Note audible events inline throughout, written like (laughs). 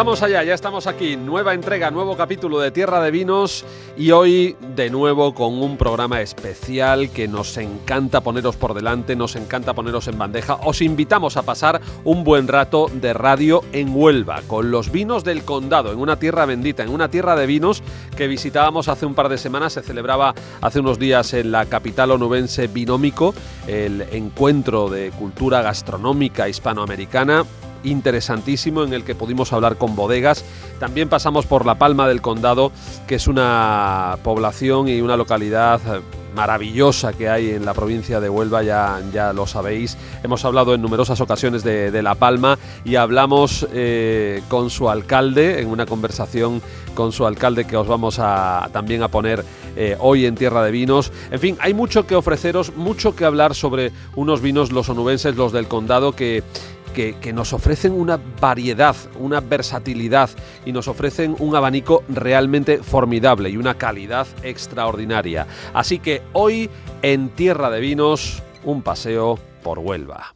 Vamos allá, ya estamos aquí, nueva entrega, nuevo capítulo de Tierra de Vinos y hoy de nuevo con un programa especial que nos encanta poneros por delante, nos encanta poneros en bandeja. Os invitamos a pasar un buen rato de radio en Huelva, con los vinos del condado, en una tierra bendita, en una tierra de vinos que visitábamos hace un par de semanas, se celebraba hace unos días en la capital onubense Binómico, el encuentro de cultura gastronómica hispanoamericana interesantísimo en el que pudimos hablar con bodegas. También pasamos por La Palma del Condado, que es una población y una localidad eh, maravillosa que hay en la provincia de Huelva, ya, ya lo sabéis. Hemos hablado en numerosas ocasiones de, La Palma y hablamos eh, con su alcalde en una conversación con su alcalde que os vamos a, también a poner eh, hoy en Tierra de Vinos. En fin, hay mucho que ofreceros, mucho que hablar sobre unos vinos los onubenses, los del condado, que que, nos ofrecen una variedad, una versatilidad y nos ofrecen un abanico realmente formidable y una calidad extraordinaria. Así que hoy en Tierra de Vinos, un paseo por Huelva.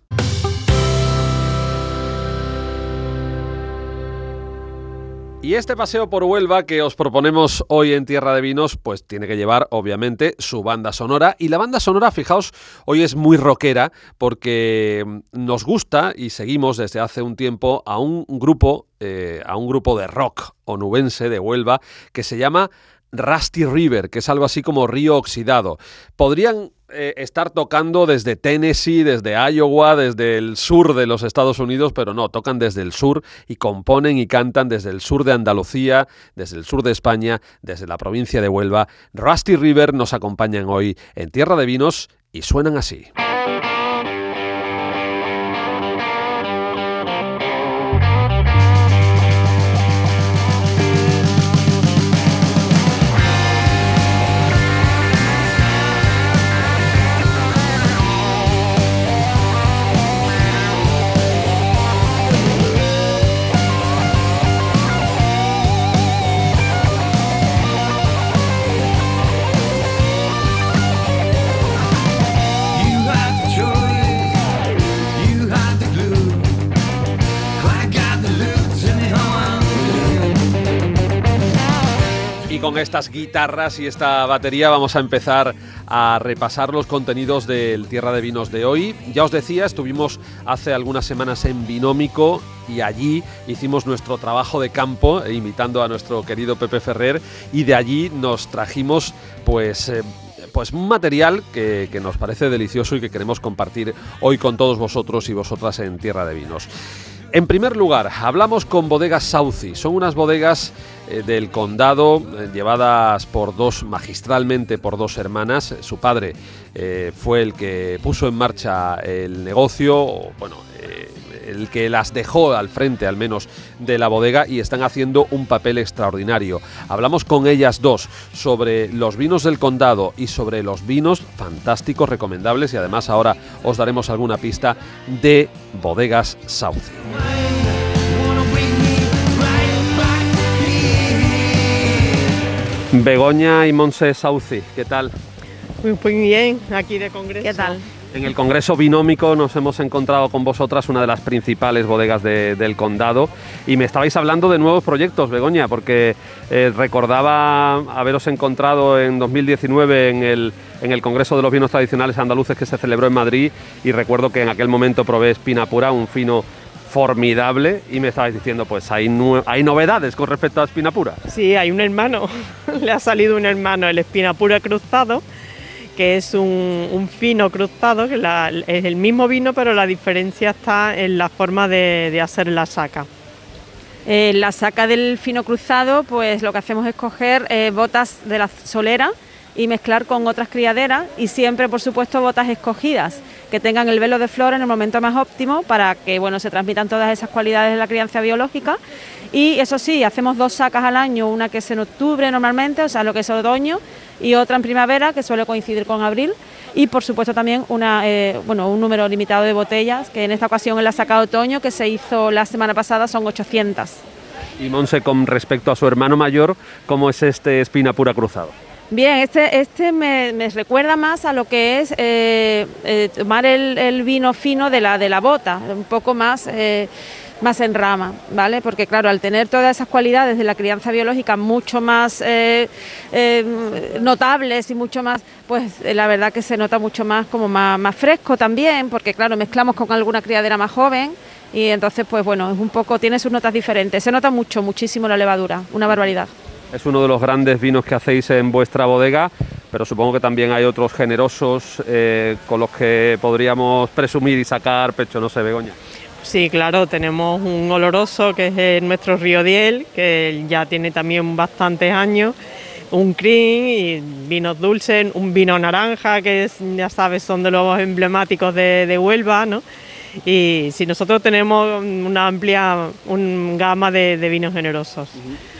Y este paseo por Huelva que os proponemos hoy en Tierra de Vinos, pues tiene que llevar, obviamente, su banda sonora. Y la banda sonora, fijaos, hoy es muy rockera porque nos gusta y seguimos desde hace un tiempo a un grupo, eh, a un grupo de rock onubense de Huelva que se llama Rusty River, que es algo así como río oxidado. Podrían eh, estar tocando desde Tennessee, desde Iowa, desde el sur de los Estados Unidos, pero no, tocan desde el sur y componen y cantan desde el sur de Andalucía, desde el sur de España, desde la provincia de Huelva. Rusty River nos acompañan hoy en Tierra de Vinos y suenan así. Estas guitarras y esta batería vamos a empezar a repasar los contenidos del Tierra de Vinos de hoy. Ya os decía, estuvimos hace algunas semanas en Binómico y allí hicimos nuestro trabajo de campo, eh, invitando a nuestro querido Pepe Ferrer, y de allí nos trajimos pues... Eh, pues un material que, que nos parece delicioso y que queremos compartir hoy con todos vosotros y vosotras en Tierra de Vinos. En primer lugar, hablamos con bodegas Sauci. Son unas bodegas eh, del condado eh, llevadas por dos, magistralmente por dos hermanas. Su padre eh, fue el que puso en marcha el negocio, bueno, el que las dejó al frente al menos de la bodega y están haciendo un papel extraordinario. Hablamos con ellas dos sobre los vinos del condado y sobre los vinos fantásticos, recomendables y además ahora os daremos alguna pista de bodegas South. Begoña y Monse Sauci, ¿qué tal? Muy, muy bien, aquí de congreso. ¿Qué tal? En el Congreso Binómico nos hemos encontrado con vosotras una de las principales bodegas del condado y me estabais hablando de nuevos proyectos, Begoña, porque eh, recordaba haberos encontrado en 2019 en el, en el Congreso de los Vinos Tradicionales Andaluces que se celebró en Madrid y recuerdo que en aquel momento probé Espina Pura, un fino formidable y me estabais diciendo, pues hay, hay novedades con respecto a Espina Pura. Sí, hay un hermano, (laughs) le ha salido un hermano, el Espina Pura cruzado que es un, fino cruzado, que es el mismo vino, pero la diferencia está en la forma de, hacer la saca. En la saca del fino cruzado, pues lo que hacemos es coger eh, botas de la solera y mezclar con otras criaderas y siempre, por supuesto, botas escogidas que tengan el velo de flor en el momento más óptimo para que bueno, se transmitan todas esas cualidades de la crianza biológica. Y eso sí, hacemos dos sacas al año, una que es en octubre normalmente, o sea, lo que es otoño, y otra en primavera, que suele coincidir con abril. Y por supuesto también una, eh, bueno, un número limitado de botellas, que en esta ocasión en la saca de otoño, que se hizo la semana pasada, son 800. Y Monse, con respecto a su hermano mayor, ¿cómo es este espina pura cruzado? Bien, este, este me, recuerda más a lo que es eh, eh, tomar el, vino fino de la, de la bota, un poco más, eh, más en rama, ¿vale? Porque claro, al tener todas esas cualidades de la crianza biológica mucho más notables y mucho más, pues la verdad que se nota mucho más como más, más fresco también, porque claro, mezclamos con alguna criadera más joven y entonces pues bueno, es un poco, tiene sus notas diferentes. Se nota mucho, muchísimo la levadura, una barbaridad. Es uno de los grandes vinos que hacéis en vuestra bodega, pero supongo que también hay otros generosos eh, con los que podríamos presumir y sacar pecho, no sé, Begoña. Sí, claro, tenemos un oloroso que es nuestro Río Diel, que ya tiene también bastantes años, un cream y vinos dulces, un vino naranja, que ya sabes son de los emblemáticos de, de Huelva, ¿no? Y si nosotros tenemos una amplia gama de, vinos generosos.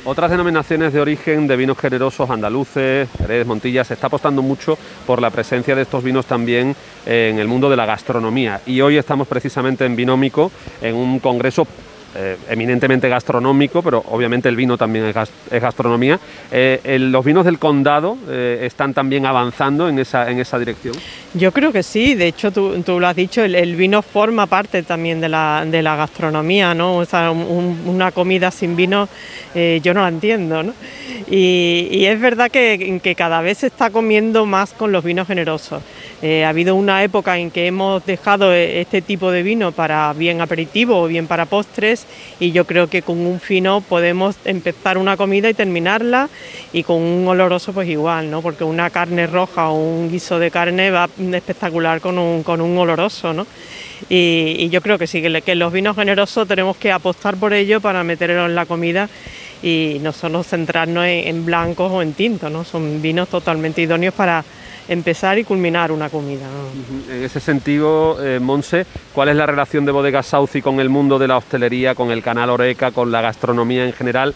Otras denominaciones de origen de vinos generosos andaluces, Jerez, Montilla, se está apostando mucho por la presencia de estos vinos también en el mundo de la gastronomía. Y hoy estamos precisamente en Binómico, en un congreso eh, eminentemente gastronómico, pero obviamente el vino también es, gastronomía. Eh, ¿Los vinos del condado eh, están también avanzando en esa, dirección? Yo creo que sí, de hecho tú, lo has dicho, el, vino forma parte también de la, gastronomía, ¿no? O sea, una comida sin vino yo no la entiendo. Y, es verdad que, que cada vez se está comiendo más con los vinos generosos. Ha habido una época en que hemos dejado este tipo de vino para bien aperitivo o bien para postres y yo creo que con un fino podemos empezar una comida y terminarla y con un oloroso pues igual, ¿no? Porque una carne roja o un guiso de carne va espectacular con un, con un oloroso, ¿no? Y, yo creo que sí, que, los vinos generosos tenemos que apostar por ello para meterlo en la comida y no solo centrarnos en, blancos o en tintos, ¿no? Son vinos totalmente idóneos para empezar y culminar una comida. En ese sentido, eh, Monse, ¿cuál es la relación de Bodega Sauci con el mundo de la hostelería, con el canal Oreca, con la gastronomía en general?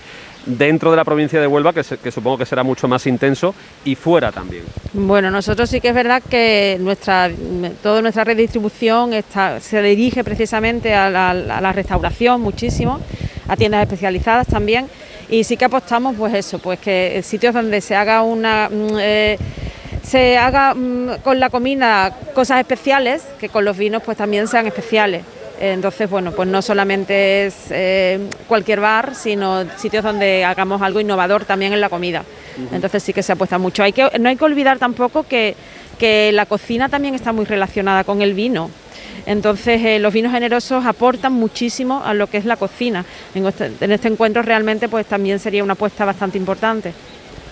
dentro de la provincia de Huelva, que, supongo que será mucho más intenso, y fuera también. Bueno, nosotros sí que es verdad que nuestra, toda nuestra red de distribución se dirige precisamente a la, restauración muchísimo, a tiendas especializadas también, y sí que apostamos pues eso, pues que sitios donde se haga una... Mm, eh, se haga mm, con la comida cosas especiales, que con los vinos pues también sean especiales. Entonces, bueno, pues no solamente es eh, cualquier bar, sino sitios donde hagamos algo innovador también en la comida. Entonces sí que se apuesta mucho. Hay que, no hay que olvidar tampoco que, la cocina también está muy relacionada con el vino. Entonces eh, los vinos generosos aportan muchísimo a lo que es la cocina. En este, en este encuentro realmente pues también sería una apuesta bastante importante.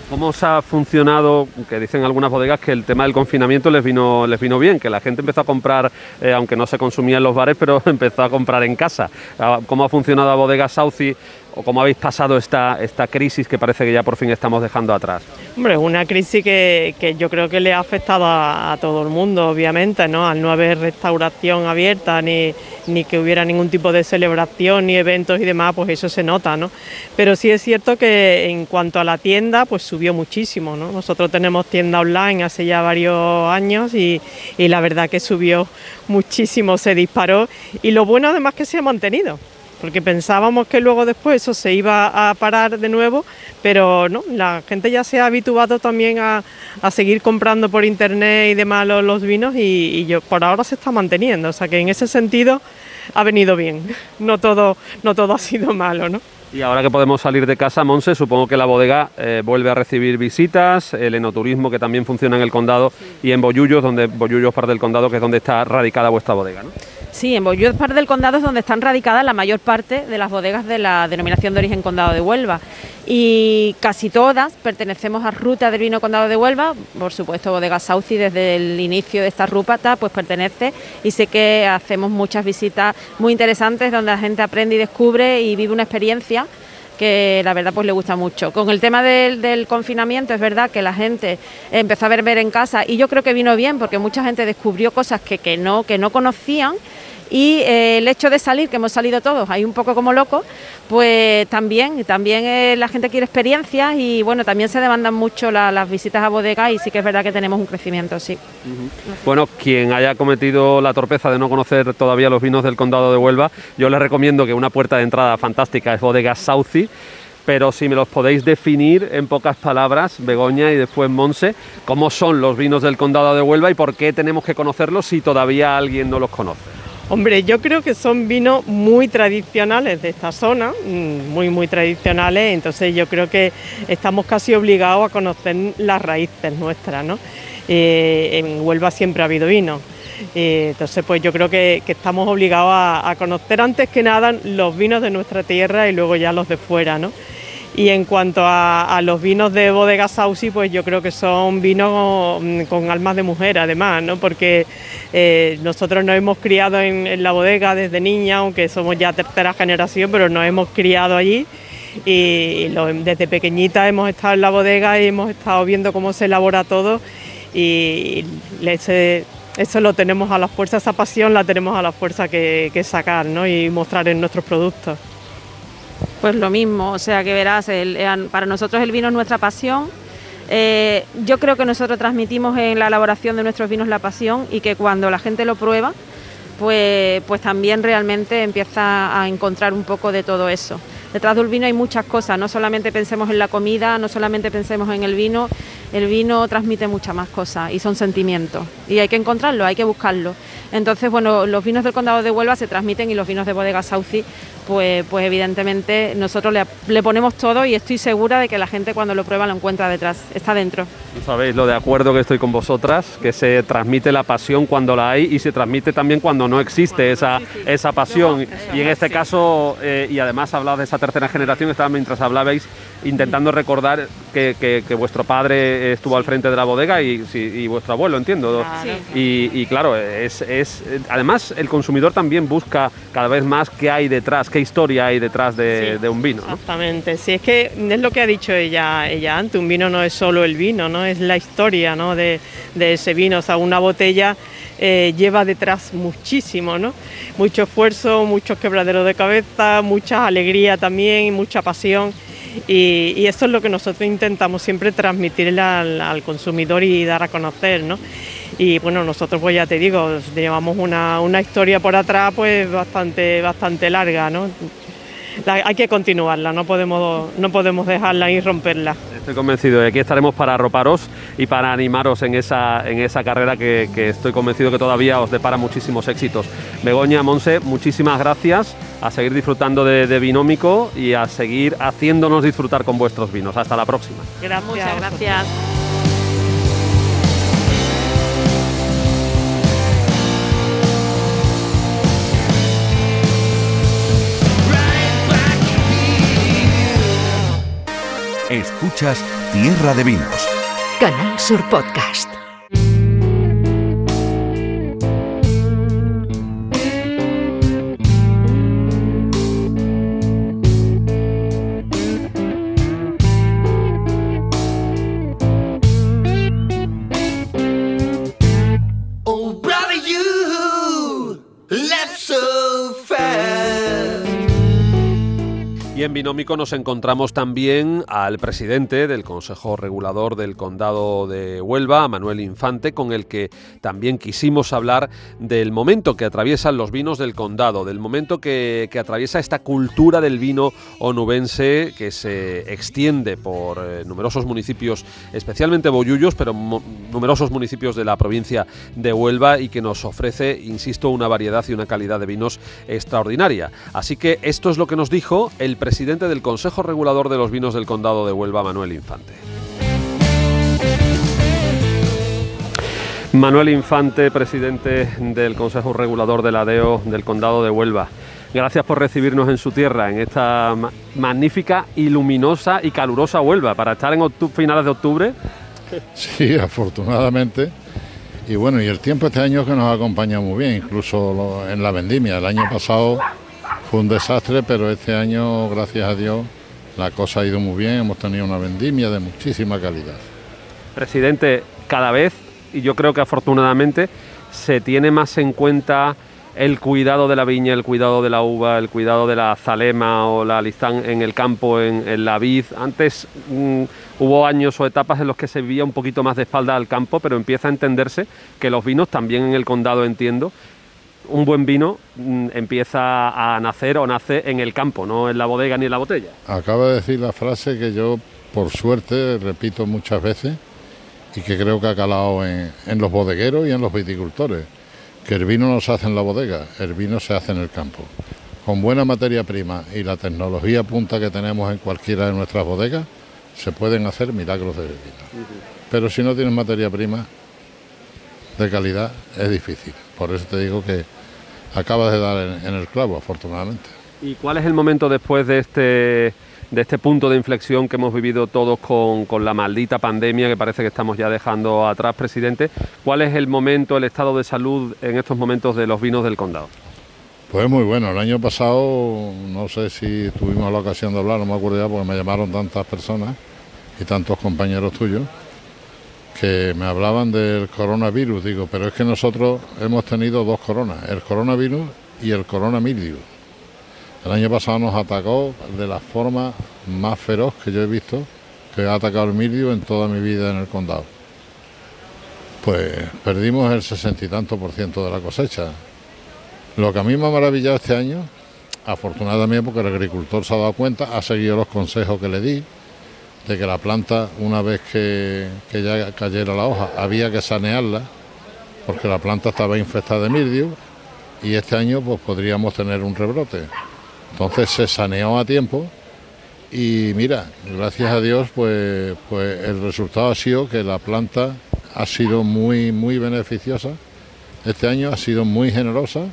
¿Cómo os ha funcionado, que dicen algunas bodegas que el tema del confinamiento les vino, les vino bien, que la gente empezó a comprar, eh, aunque no se consumía en los bares, pero (laughs) empezó a comprar en casa? Ah, ¿Cómo ha funcionado a Bodega Sauci o cómo habéis pasado esta, crisis que parece que ya por fin estamos dejando atrás? Hombre, una crisis que, yo creo que le ha afectado a, todo el mundo, obviamente, ¿no? Al no haber restauración abierta, ni, ni, que hubiera ningún tipo de celebración, ni eventos y demás, pues eso se nota, ¿no? Pero sí es cierto que en cuanto a la tienda, pues subió muchísimo, ¿no? Nosotros tenemos tienda online hace ya varios años y, y la verdad que subió muchísimo, se disparó y lo bueno además que se ha mantenido porque pensábamos que luego después eso se iba a parar de nuevo, pero no, la gente ya se ha habituado también a, seguir comprando por internet y demás los, vinos y, yo, por ahora se está manteniendo, o sea que en ese sentido ha venido bien, no todo, no todo ha sido malo, ¿no? Y ahora que podemos salir de casa, Monse, supongo que la bodega eh, vuelve a recibir visitas, el enoturismo que también funciona en el condado y en Bollullos, donde Bollullos parte del condado, que es donde está radicada vuestra bodega, ¿no? Sí, en Bollullos parte del condado es donde están radicadas la mayor parte de las bodegas de la denominación de origen Condado de Huelva. Y casi todas pertenecemos a Ruta del Vino Condado de Huelva, por supuesto Bodega Sauci desde el inicio de esta ruta pues pertenece y sé que hacemos muchas visitas muy interesantes donde la gente aprende y descubre y vive una experiencia que la verdad pues le gusta mucho. Con el tema del, confinamiento es verdad que la gente empezó a beber en casa y yo creo que vino bien porque mucha gente descubrió cosas que, que, no, que no conocían y eh, el hecho de salir, que hemos salido todos ahí un poco como locos, pues también, también eh, la gente quiere experiencias y bueno, también se demandan mucho las visitas a bodegas y sí que es verdad que tenemos un crecimiento, sí. Bueno, quien haya cometido la torpeza de no conocer todavía los vinos del condado de Huelva, yo les recomiendo que una puerta de entrada fantástica es Bodega Sauci pero si me los podéis definir en pocas palabras, Begoña y después Monse, cómo son los vinos del condado de Huelva y por qué tenemos que conocerlos si todavía alguien no los conoce. Hombre, yo creo que son vinos muy tradicionales de esta zona, mm, muy, muy tradicionales, entonces yo creo que estamos casi obligados a conocer las raíces nuestras, ¿no? Eh, en Huelva siempre ha habido vino. Eh, entonces, pues yo creo que, estamos obligados a, a, conocer antes que nada los vinos de nuestra tierra y luego ya los de fuera, ¿no? Y en cuanto a, los vinos de Bodega Sausi, pues yo creo que son vinos con, almas de mujer, además, ¿no? porque eh, nosotros nos hemos criado en, la bodega desde niña, aunque somos ya tercera generación, pero nos hemos criado allí y desde pequeñita hemos estado en la bodega y hemos estado viendo cómo se elabora todo y eso lo tenemos a la fuerza, esa pasión la tenemos a la fuerza que, que sacar ¿no? y mostrar en nuestros productos. Pues lo mismo, o sea que verás, para nosotros el vino es nuestra pasión. Eh, yo creo que nosotros transmitimos en la elaboración de nuestros vinos la pasión y que cuando la gente lo prueba, pues, pues también realmente empieza a encontrar un poco de todo eso. Detrás del vino hay muchas cosas, no solamente pensemos en la comida, no solamente pensemos en el vino, el vino transmite muchas más cosas y son sentimientos y hay que encontrarlo, hay que buscarlo. Entonces, bueno, los vinos del condado de Huelva se transmiten y los vinos de bodega Sauci pues, pues evidentemente nosotros le, ponemos todo y estoy segura de que la gente cuando lo prueba lo encuentra detrás, está dentro. Sabéis lo de acuerdo que estoy con vosotras, que se transmite la pasión cuando la hay y se transmite también cuando no existe esa, esa pasión. y en este caso, eh, y además hablado de esa tercera generación, estaba mientras hablabais intentando recordar que, vuestro padre estuvo al frente de la bodega y, vuestro abuelo, entiendo. Y, claro, es, es, además el consumidor también busca cada vez más qué hay detrás, qué historia hay detrás de, un vino. Exactamente, sí, es que es lo que ha dicho ella, ella antes, un vino no es solo el vino, ¿no? es la historia ¿no? de, ese vino, o sea, una botella eh, lleva detrás muchísimo, ¿no? mucho esfuerzo, muchos quebraderos de cabeza, mucha alegría también, mucha pasión. Y, eso es lo que nosotros intentamos siempre transmitirle al, consumidor y dar a conocer, ¿no? Y bueno, nosotros pues ya te digo, llevamos una, una historia por atrás pues bastante, bastante larga, ¿no? Hay que continuarla, no podemos, no podemos dejarla y romperla. Estoy convencido de que aquí estaremos para arroparos y para animaros en esa, en esa carrera que, estoy convencido que todavía os depara muchísimos éxitos. Begoña, Monse, muchísimas gracias, a seguir disfrutando de, de Binómico y a seguir haciéndonos disfrutar con vuestros vinos. Hasta la próxima. Gracias. Muchas gracias. Escuchas Tierra de Vinos. Canal Sur Podcast. Binómico nos encontramos también al presidente del Consejo Regulador del Condado de Huelva, Manuel Infante, con el que también quisimos hablar del momento que atraviesan los vinos del condado, del momento que, atraviesa esta cultura del vino onubense que se extiende por eh, numerosos municipios, especialmente Boyullos, pero numerosos municipios de la provincia de Huelva y que nos ofrece, insisto, una variedad y una calidad de vinos extraordinaria. Así que esto es lo que nos dijo el presidente presidente del Consejo Regulador de los Vinos del Condado de Huelva, Manuel Infante. Manuel Infante, presidente del Consejo Regulador de la DEO del Condado de Huelva. Gracias por recibirnos en su tierra, en esta magnífica y luminosa y calurosa Huelva, para estar en finales de octubre. (laughs) Sí, afortunadamente. Y bueno, y el tiempo este año que nos acompaña muy bien, incluso en la vendimia. El año pasado fue un desastre, pero este año, gracias a Dios, la cosa ha ido muy bien, hemos tenido una vendimia de muchísima calidad. Presidente, cada vez, y yo creo que afortunadamente, se tiene más en cuenta el cuidado de la viña, el cuidado de la uva, el cuidado de la zalema o la listán en el campo, en, la vid. Antes mm, hubo años o etapas en los que se vivía un poquito más de espalda al campo, pero empieza a entenderse que los vinos, también en el condado entiendo, un buen vino mm, empieza a nacer o nace en el campo, no en la bodega ni en la botella. Acaba de decir la frase que yo, por suerte, repito muchas veces y que creo que ha calado en, en los bodegueros y en los viticultores que el vino no se hace en la bodega, el vino se hace en el campo. Con buena materia prima y la tecnología punta que tenemos en cualquiera de nuestras bodegas, se pueden hacer milagros de vino. Pero si no tienes materia prima de calidad, es difícil. Por eso te digo que acabas de dar en el clavo, afortunadamente. ¿Y cuál es el momento después de este de este punto de inflexión que hemos vivido todos con, la maldita pandemia que parece que estamos ya dejando atrás, presidente. ¿Cuál es el momento, el estado de salud en estos momentos de los vinos del condado? Pues muy bueno, el año pasado no sé si tuvimos la ocasión de hablar, no me acuerdo ya porque me llamaron tantas personas y tantos compañeros tuyos que me hablaban del coronavirus, digo, pero es que nosotros hemos tenido dos coronas, el coronavirus y el coronamildius el año pasado nos atacó de la forma más feroz que yo he visto que ha atacado el mildio en toda mi vida en el condado. Pues perdimos el sesenta y tanto por ciento de la cosecha. Lo que a mí me ha maravillado este año, afortunadamente porque el agricultor se ha dado cuenta, ha seguido los consejos que le di, de que la planta, una vez que, ya cayera la hoja, había que sanearla, porque la planta estaba infectada de mildio, y este año pues podríamos tener un rebrote. Entonces se saneó a tiempo y mira, gracias a Dios, pues, pues el resultado ha sido que la planta ha sido muy, muy beneficiosa. Este año ha sido muy generosa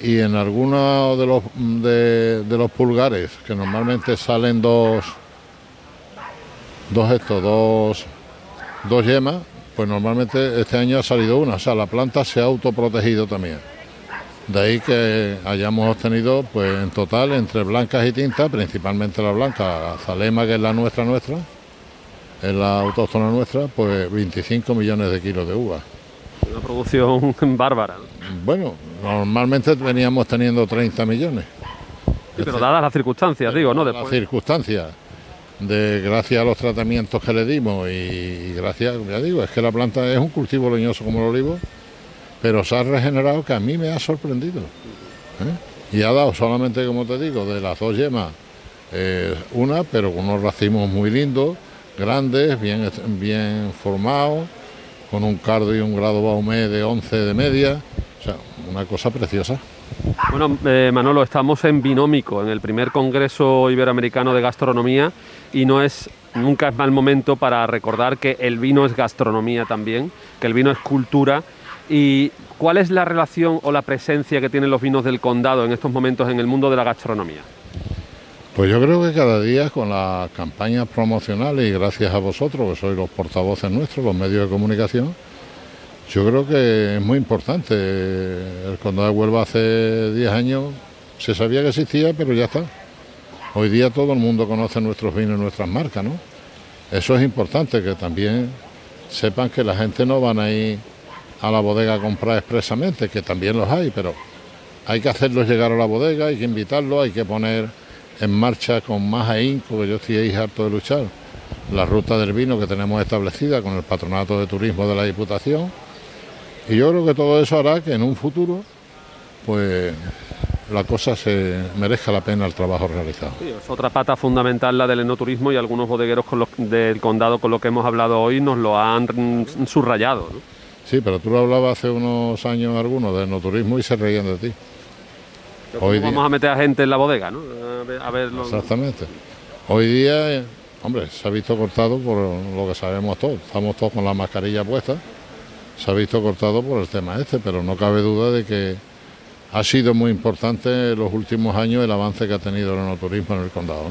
y en algunos de los, de, los pulgares, que normalmente salen dos, dos estos, dos, dos yemas, pues normalmente este año ha salido una. O sea, la planta se ha autoprotegido también. De ahí que hayamos obtenido, pues en total, entre blancas y tintas, principalmente la blanca, Zalema, que es la nuestra nuestra, es la autóctona nuestra, pues 25 millones de kilos de uva. Una producción (laughs) bárbara. Bueno, normalmente veníamos teniendo 30 millones. pero dadas las circunstancias, digo, ¿no? Las circunstancias, de, gracias a los tratamientos que le dimos y, gracias, ya digo, es que la planta es un cultivo leñoso como el olivo pero se ha regenerado que a mí me ha sorprendido. ¿eh? Y ha dado solamente, como te digo, de las dos yemas, eh, una, pero con unos racimos muy lindos, grandes, bien, bien formados, con un cardo y un grado Baumé de 11 de media, o sea, una cosa preciosa. Bueno, eh, Manolo, estamos en Binómico, en el primer Congreso Iberoamericano de Gastronomía, y no es nunca es mal momento para recordar que el vino es gastronomía también, que el vino es cultura ¿Y cuál es la relación o la presencia que tienen los vinos del condado en estos momentos en el mundo de la gastronomía? Pues yo creo que cada día con las campañas promocionales y gracias a vosotros, que sois los portavoces nuestros, los medios de comunicación, yo creo que es muy importante. El condado de Huelva hace 10 años se sabía que existía, pero ya está. Hoy día todo el mundo conoce nuestros vinos y nuestras marcas, ¿no? Eso es importante, que también sepan que la gente no van a ir a la bodega a comprar expresamente, que también los hay, pero hay que hacerlos llegar a la bodega, hay que invitarlos, hay que poner en marcha con más ahínco, que yo estoy harto de luchar, la ruta del vino que tenemos establecida con el Patronato de Turismo de la Diputación. Y yo creo que todo eso hará que en un futuro, pues la cosa se merezca la pena el trabajo realizado. es otra pata fundamental la del enoturismo y algunos bodegueros del condado con lo que hemos hablado hoy nos lo han subrayado. Sí, pero tú lo hablabas hace unos años algunos de no turismo y se reían de ti. Hoy vamos a meter a gente en la bodega, ¿no? A ver, Exactamente. Hoy día, eh, hombre, se ha visto cortado por lo que sabemos todos. Estamos todos con la mascarilla puesta. Se ha visto cortado por el tema este, pero no cabe duda de que ha sido muy importante en los últimos años el avance que ha tenido el enoturismo en el condado.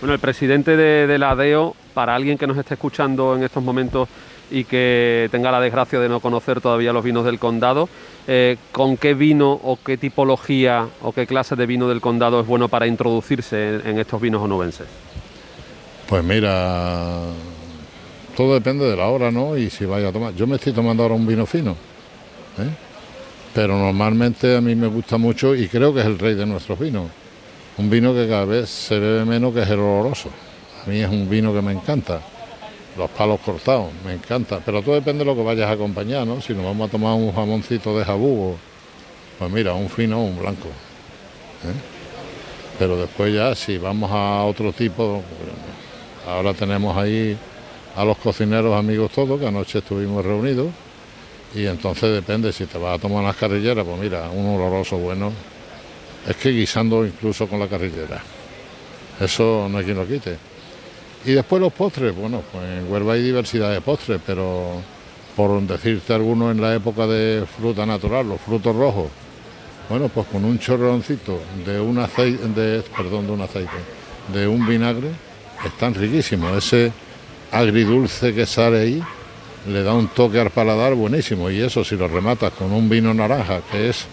Bueno, el presidente de, de la ADEO, para alguien que nos esté escuchando en estos momentos y que tenga la desgracia de no conocer todavía los vinos del condado, eh, ¿con qué vino o qué tipología o qué clase de vino del condado es bueno para introducirse en, estos vinos onubenses? Pues mira, todo depende de la hora, ¿no? Y si vaya a tomar. Yo me estoy tomando ahora un vino fino, ¿eh? Pero normalmente a mí me gusta mucho y creo que es el rey de nuestros vinos. Un vino que cada vez se bebe menos, que es el oloroso. A mí es un vino que me encanta los palos cortados, me encanta, pero todo depende de lo que vayas a acompañar, ¿no? Si nos vamos a tomar un jamoncito de jabú, pues mira, un fino o un blanco. ¿eh? Pero después ya, si vamos a otro tipo, ahora tenemos ahí a los cocineros amigos todos, que anoche estuvimos reunidos, y entonces depende, si te vas a tomar unas carrilleras, pues mira, un oloroso bueno, es que guisando incluso con la carrillera, eso no hay quien lo quite. Y después los postres, bueno, pues en Huelva hay diversidad de postres, pero por decirte alguno en la época de fruta natural, los frutos rojos, bueno, pues con un chorroncito de un aceite, de, perdón, de un aceite, de un vinagre, están riquísimos. Ese agridulce que sale ahí le da un toque al paladar buenísimo. Y eso si lo rematas con un vino naranja, que es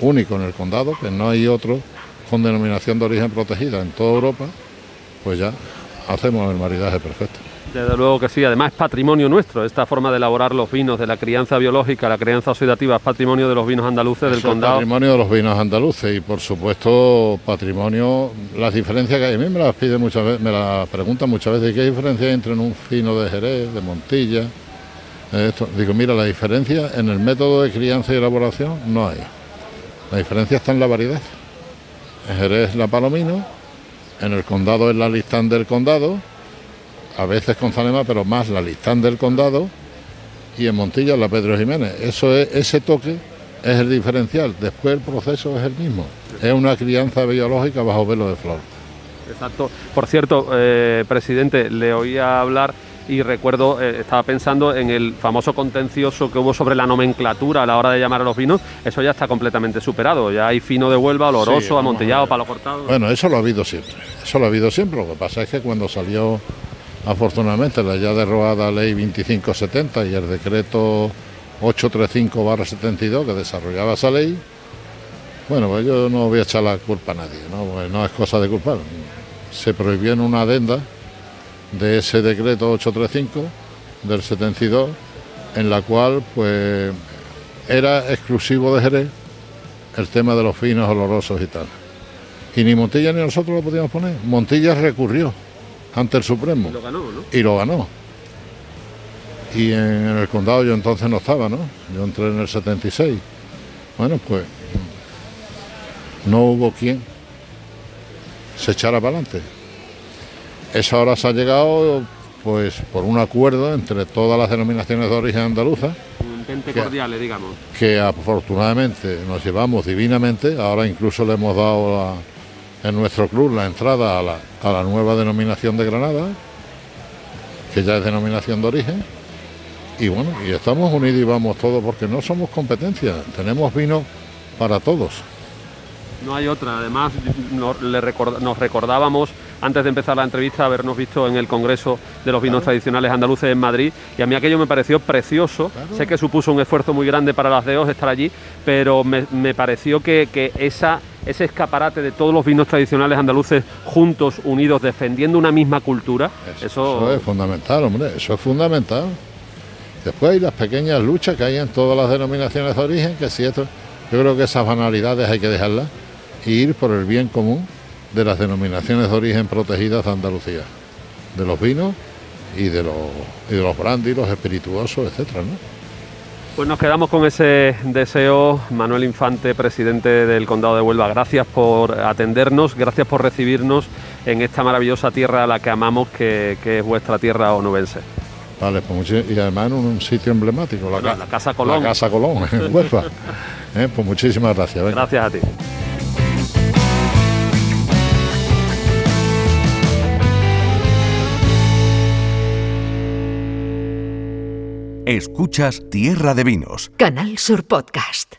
único en el condado, que no hay otro con denominación de origen protegida en toda Europa, pues ya hacemos el maridaje perfecto. Desde luego que sí, además es patrimonio nuestro, esta forma de elaborar los vinos, de la crianza biológica, la crianza oxidativa, es patrimonio de los vinos andaluces del condado. patrimonio de los vinos andaluces y por supuesto patrimonio, las diferencias que hay, a mí me las piden muchas veces, me las preguntan muchas veces, ¿qué diferencia hay entre un fino de Jerez, de Montilla? Esto? Digo, mira, la diferencia en el método de crianza y elaboración no hay. La diferencia está en la variedad. En Jerez la palomino, en el condado es la listán del condado, a veces con Zanema, pero más la listán del condado, y en Montilla la Pedro Jiménez. Eso es, ese toque es el diferencial. Después el proceso es el mismo. Es una crianza biológica bajo velo de flor. Exacto. Por cierto, eh, presidente, le oía hablar y recuerdo, eh, estaba pensando en el famoso contencioso que hubo sobre la nomenclatura a la hora de llamar a los vinos, eso ya está completamente superado, ya hay fino de Huelva, oloroso, amontillado, palo cortado. Bueno, eso lo ha habido siempre, eso lo ha habido siempre, lo que pasa es que cuando salió afortunadamente la ya derrogada ley 2570 y el decreto 835-72 que desarrollaba esa ley, bueno, pues yo no voy a echar la culpa a nadie, ¿no? Pues no es cosa de culpar. Se prohibió en una adenda de ese decreto 835 del 72, en la cual pues era exclusivo de Jerez el tema de los finos olorosos y tal. Y ni Montilla ni nosotros lo podíamos poner. Montilla recurrió ante el Supremo. Y lo ganó, ¿no? Y lo ganó. Y en, el condado yo entonces no estaba, ¿no? Yo entré en el 76. Bueno, pues no hubo quien se echara para adelante. Eso ahora se ha llegado pues por un acuerdo entre todas las denominaciones de origen andaluza. Un que, cordial, digamos. Que afortunadamente nos llevamos divinamente, ahora incluso le hemos dado en nuestro club la entrada a la, a la nueva denominación de Granada, que ya es denominación de origen. Y bueno, y estamos unidos y vamos todos porque no somos competencia, tenemos vino para todos. No hay otra, además nos, nos recordábamos antes de empezar la entrevista, habernos visto en el Congreso de los Vinos Tradicionales Andaluces en Madrid y a mí aquello me pareció precioso. Sé que supuso un esfuerzo muy grande para las DEOs estar allí, pero me, pareció que, esa, ese escaparate de todos los vinos tradicionales andaluces juntos, unidos, defendiendo una misma cultura, eso... es fundamental, hombre, eso es fundamental. Después hay las pequeñas luchas que hay en todas las denominaciones de origen, que si esto, yo creo que esas banalidades hay que dejarlas e ir por el bien común de las denominaciones de origen protegidas de Andalucía, de los vinos y de los, y de los brandy, los espirituosos, etcétera, Pues nos quedamos con ese deseo, Manuel Infante, presidente del Condado de Huelva. Gracias por atendernos, gracias por recibirnos en esta maravillosa tierra a la que amamos, que, es vuestra tierra onubense. Vale, pues y además en un sitio emblemático, la, Casa Colón. La Casa Colón, en Huelva. (laughs) Eh, pues muchísimas gracias. Gracias a ti. Escuchas Tierra de Vinos. Canal Sur Podcast.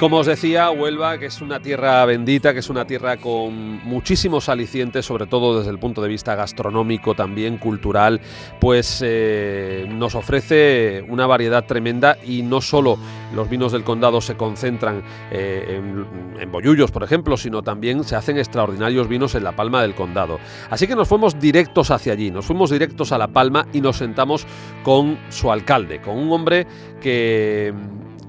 Como os decía, Huelva, que es una tierra bendita, que es una tierra con muchísimos alicientes, sobre todo desde el punto de vista gastronómico, también cultural, pues eh, nos ofrece una variedad tremenda y no solo los vinos del condado se concentran eh, en, en Bollullos, por ejemplo, sino también se hacen extraordinarios vinos en la Palma del Condado. Así que nos fuimos directos hacia allí, nos fuimos directos a La Palma y nos sentamos con su alcalde, con un hombre que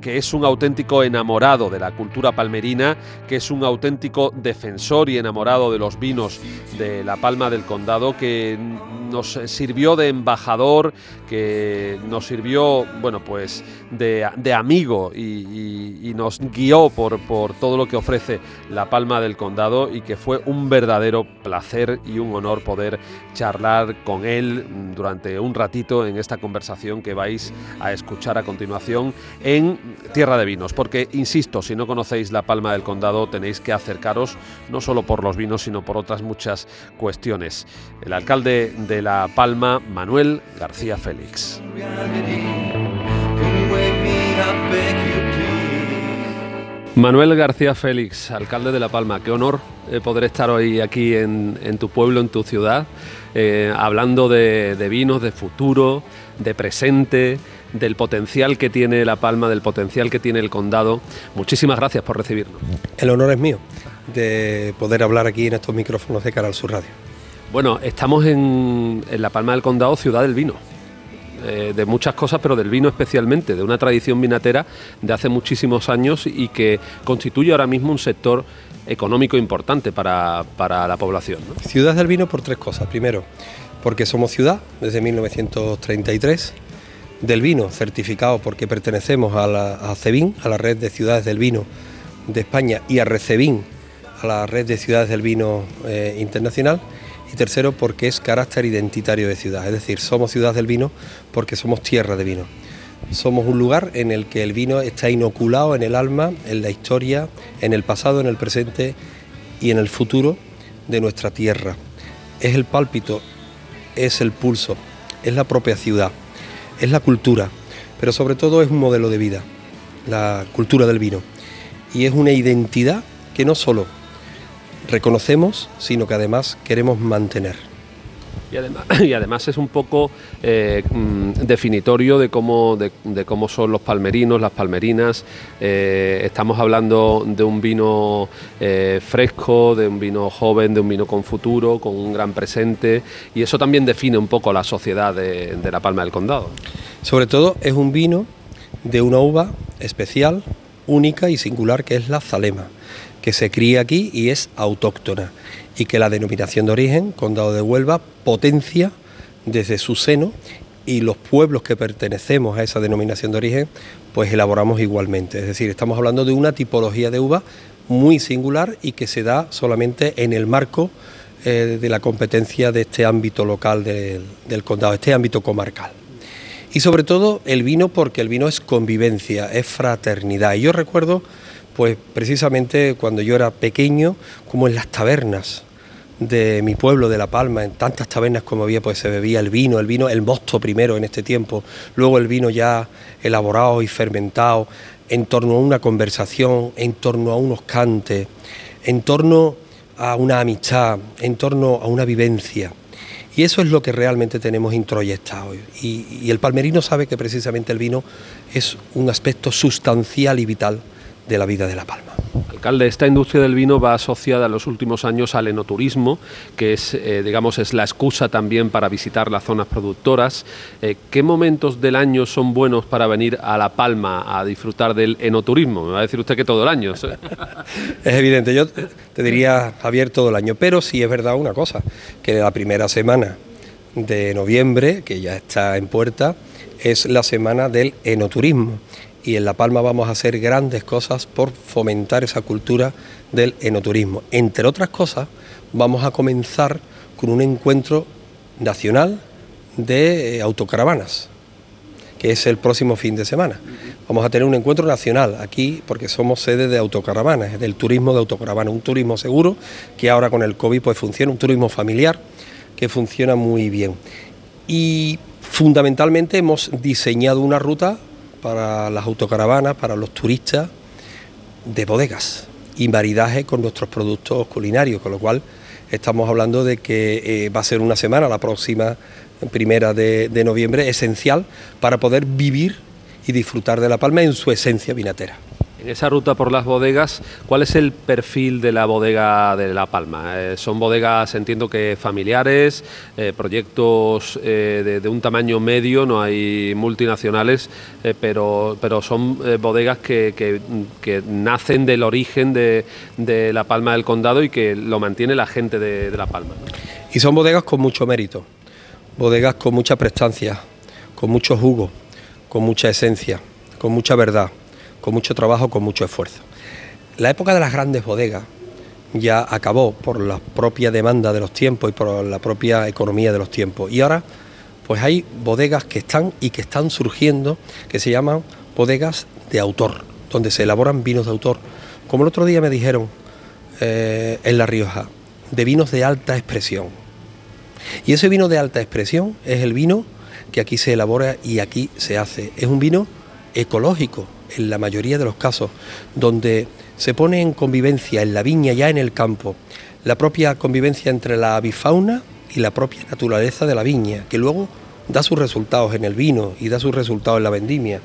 que es un auténtico enamorado de la cultura palmerina, que es un auténtico defensor y enamorado de los vinos de la Palma del Condado, que nos sirvió de embajador, que nos sirvió, bueno, pues de, amigo y, nos guió por, por todo lo que ofrece la Palma del Condado y que fue un verdadero placer y un honor poder charlar con él durante un ratito en esta conversación que vais a escuchar a continuación en Tierra de Vinos, porque, insisto, si no conocéis la Palma del Condado tenéis que acercaros no solo por los vinos, sino por otras muchas cuestiones. El alcalde de La Palma, Manuel García Félix. Manuel García Félix, alcalde de La Palma, qué honor eh, poder estar hoy aquí en, tu pueblo, en tu ciudad, eh, hablando de vinos, de futuro, de presente, del potencial que tiene La Palma, del potencial que tiene el condado. Muchísimas gracias por recibirnos. El honor es mío de poder hablar aquí en estos micrófonos de Canal Sur Radio. Bueno, estamos en, La Palma del Condado, ciudad del vino. Eh, de muchas cosas, pero del vino especialmente, de una tradición vinatera de hace muchísimos años y que constituye ahora mismo un sector económico importante para, la población. Ciudad del vino por tres cosas. Primero, porque somos ciudad desde 1933 del vino certificado porque pertenecemos a, la, a CEVIN, a la red de ciudades del vino de España, y a RECEVIN, a la red de ciudades del vino eh, internacional. Y tercero, porque es carácter identitario de ciudad, es decir, somos ciudad del vino porque somos tierra de vino. Somos un lugar en el que el vino está inoculado en el alma, en la historia, en el pasado, en el presente y en el futuro de nuestra tierra. Es el pálpito, es el pulso, es la propia ciudad es la cultura, pero sobre todo es un modelo de vida, la cultura del vino. Y es una identidad que no solo reconocemos, sino que además queremos mantener. (laughs) Y además, es un poco eh, mm, definitorio de cómo, de, cómo son los palmerinos, las palmerinas. Eh, estamos hablando de un vino eh, fresco, de un vino joven, de un vino con futuro, con un gran presente. Y eso también define un poco la sociedad de, de la Palma del Condado. Sobre todo es un vino de una uva especial, única y singular, que es la Zalema, que se cría aquí y es autóctona y que la denominación de origen, Condado de Huelva, potencia desde su seno y los pueblos que pertenecemos a esa denominación de origen, pues elaboramos igualmente. Es decir, estamos hablando de una tipología de uva muy singular y que se da solamente en el marco eh, de la competencia de este ámbito local del, del condado, este ámbito comarcal. Y sobre todo el vino, porque el vino es convivencia, es fraternidad. Y yo recuerdo pues precisamente cuando yo era pequeño, como en las tabernas de mi pueblo, de La Palma, en tantas tabernas como había, pues se bebía el vino, el vino, el mosto primero en este tiempo, luego el vino ya elaborado y fermentado, en torno a una conversación, en torno a unos cantes, en torno a una amistad, en torno a una vivencia. Y eso es lo que realmente tenemos introyectado. Y, y el palmerino sabe que precisamente el vino es un aspecto sustancial y vital de la vida de La Palma. Alcalde, esta industria del vino va asociada en los últimos años al enoturismo, que es, eh, digamos, es la excusa también para visitar las zonas productoras. Eh, ¿Qué momentos del año son buenos para venir a La Palma a disfrutar del enoturismo? Me va a decir usted que todo el año. (laughs) es evidente, yo te diría, Javier, todo el año, pero sí es verdad una cosa, que la primera semana de noviembre, que ya está en puerta, es la semana del enoturismo y en La Palma vamos a hacer grandes cosas por fomentar esa cultura del enoturismo. Entre otras cosas, vamos a comenzar con un encuentro nacional de eh, autocaravanas, que es el próximo fin de semana. Vamos a tener un encuentro nacional aquí porque somos sede de autocaravanas, del turismo de autocaravana, un turismo seguro que ahora con el COVID pues funciona, un turismo familiar que funciona muy bien. Y fundamentalmente hemos diseñado una ruta para las autocaravanas, para los turistas, de bodegas y maridaje con nuestros productos culinarios, con lo cual estamos hablando de que eh, va a ser una semana, la próxima primera de, de noviembre, esencial para poder vivir y disfrutar de La Palma en su esencia vinatera. En esa ruta por las bodegas, ¿cuál es el perfil de la bodega de La Palma? Eh, ¿Son bodegas, entiendo que familiares, eh, proyectos eh, de, un tamaño medio, no hay multinacionales, pero, pero son bodegas que, que- nacen del origen de, de La Palma del Condado y que lo mantiene la gente de, La Palma? Y son bodegas con mucho mérito, bodegas con mucha prestancia, con mucho jugo, con mucha esencia, con mucha verdad, con mucho trabajo, con mucho esfuerzo. La época de las grandes bodegas ya acabó por la propia demanda de los tiempos y por la propia economía de los tiempos. Y ahora pues hay bodegas que están y que están surgiendo que se llaman bodegas de autor, donde se elaboran vinos de autor. Como el otro día me dijeron eh, en La Rioja, de vinos de alta expresión. Y ese vino de alta expresión es el vino que aquí se elabora y aquí se hace. Es un vino ecológico en la mayoría de los casos, donde se pone en convivencia en la viña, ya en el campo, la propia convivencia entre la avifauna y la propia naturaleza de la viña, que luego da sus resultados en el vino y da sus resultados en la vendimia.